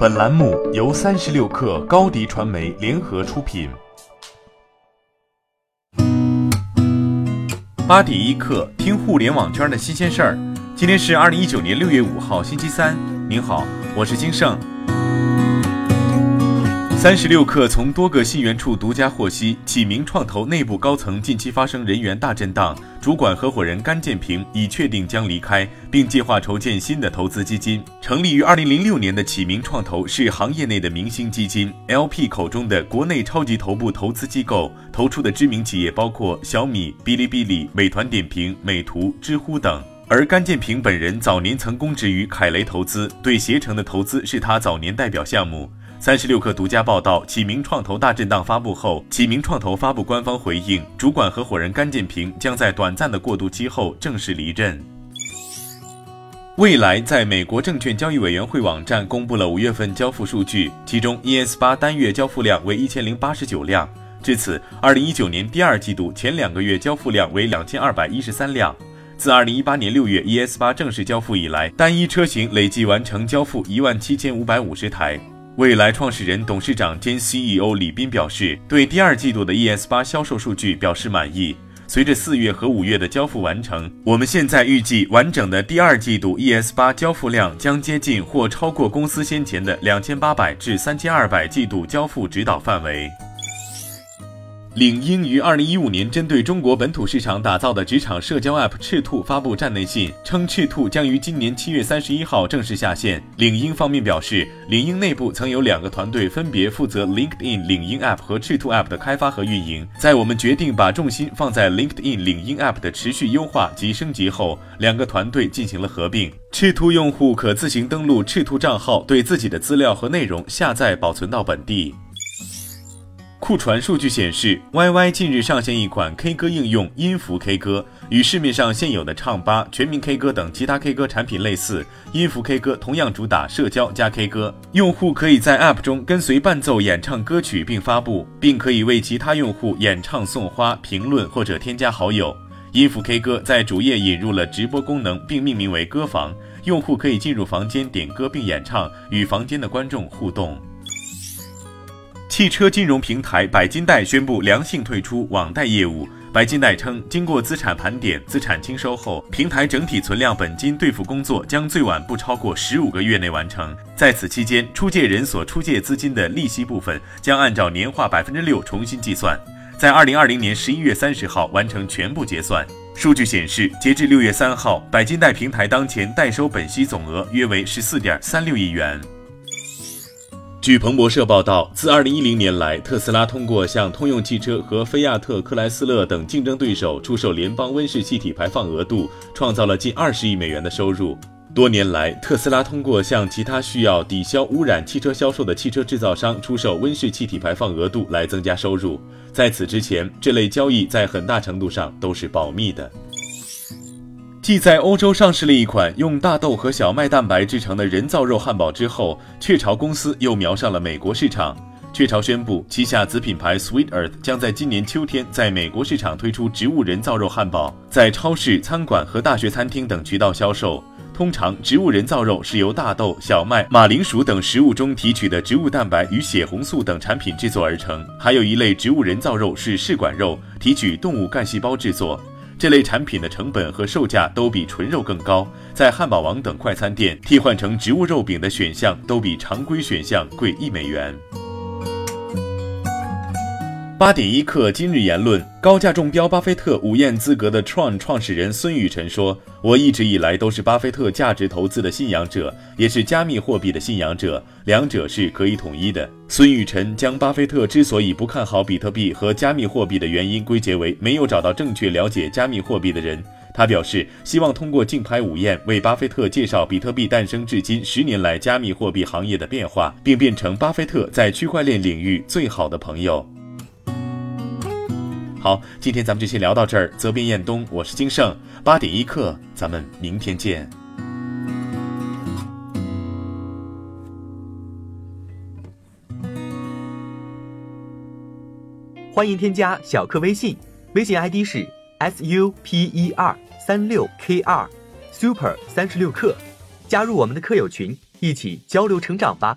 本栏目由三十六氪高低传媒联合出品。八点一刻，听互联网圈的新鲜事儿。今天是二零一九年六月五号，星期三。您好，我是金盛。三十六氪从多个信源处独家获悉，启明创投内部高层近期发生人员大震荡，主管合伙人甘建平已确定将离开，并计划筹建新的投资基金。成立于二零零六年的启明创投是行业内的明星基金，LP 口中的国内超级头部投资机构，投出的知名企业包括小米、哔哩哔哩、美团点评、美图、知乎等。而甘建平本人早年曾供职于凯雷投资，对携程的投资是他早年代表项目。三十六氪独家报道，启明创投大震荡发布后，启明创投发布官方回应，主管合伙人甘建平将在短暂的过渡期后正式离任。未来在美国证券交易委员会网站公布了五月份交付数据，其中 ES 八单月交付量为一千零八十九辆，至此，二零一九年第二季度前两个月交付量为两千二百一十三辆。自二零一八年六月 ES 八正式交付以来，单一车型累计完成交付一万七千五百五十台。未来创始人、董事长兼 CEO 李斌表示，对第二季度的 ES 八销售数据表示满意。随着四月和五月的交付完成，我们现在预计完整的第二季度 ES 八交付量将接近或超过公司先前的两千八百至三千二百季度交付指导范围。领英于二零一五年针对中国本土市场打造的职场社交 App 赤兔发布站内信，称赤兔将于今年七月三十一号正式下线。领英方面表示，领英内部曾有两个团队分别负责 LinkedIn 领英 App 和赤兔 App 的开发和运营。在我们决定把重心放在 LinkedIn 领英 App 的持续优化及升级后，两个团队进行了合并。赤兔用户可自行登录赤兔账号，对自己的资料和内容下载保存到本地。库传数据显示，YY 近日上线一款 K 歌应用音符 K 歌，与市面上现有的唱吧、全民 K 歌等其他 K 歌产品类似。音符 K 歌同样主打社交加 K 歌，用户可以在 App 中跟随伴奏演唱歌曲并发布，并可以为其他用户演唱、送花、评论或者添加好友。音符 K 歌在主页引入了直播功能，并命名为歌房，用户可以进入房间点歌并演唱，与房间的观众互动。汽车金融平台百金贷宣布良性退出网贷业务。百金贷称，经过资产盘点、资产清收后，平台整体存量本金兑付工作将最晚不超过十五个月内完成。在此期间，出借人所出借资金的利息部分将按照年化百分之六重新计算，在二零二零年十一月三十号完成全部结算。数据显示，截至六月三号，百金贷平台当前代收本息总额约为十四点三六亿元。据彭博社报道，自2010年来，特斯拉通过向通用汽车和菲亚特克莱斯勒等竞争对手出售联邦温室气体排放额度，创造了近20亿美元的收入。多年来，特斯拉通过向其他需要抵消污染汽车销售的汽车制造商出售温室气体排放额度来增加收入。在此之前，这类交易在很大程度上都是保密的。继在欧洲上市了一款用大豆和小麦蛋白制成的人造肉汉堡之后，雀巢公司又瞄上了美国市场。雀巢宣布，旗下子品牌 Sweet Earth 将在今年秋天在美国市场推出植物人造肉汉堡，在超市、餐馆和大学餐厅等渠道销售。通常，植物人造肉是由大豆、小麦、马铃薯等食物中提取的植物蛋白与血红素等产品制作而成。还有一类植物人造肉是试管肉，提取动物干细胞制作。这类产品的成本和售价都比纯肉更高，在汉堡王等快餐店替换成植物肉饼的选项都比常规选项贵一美元。八点一刻，今日言论：高价中标巴菲特午宴资格的 Tron 创始人孙宇晨说：“我一直以来都是巴菲特价值投资的信仰者，也是加密货币的信仰者，两者是可以统一的。”孙宇晨将巴菲特之所以不看好比特币和加密货币的原因归结为没有找到正确了解加密货币的人。他表示，希望通过竞拍午宴为巴菲特介绍比特币诞生至今十年来加密货币行业的变化，并变成巴菲特在区块链领域最好的朋友。好，今天咱们就先聊到这儿。责编：彦东，我是金盛，八点一刻，咱们明天见。欢迎添加小课微信，微信 ID 是 s u p e r 三六 k 二 super 三十六课，加入我们的课友群。一起交流成长吧。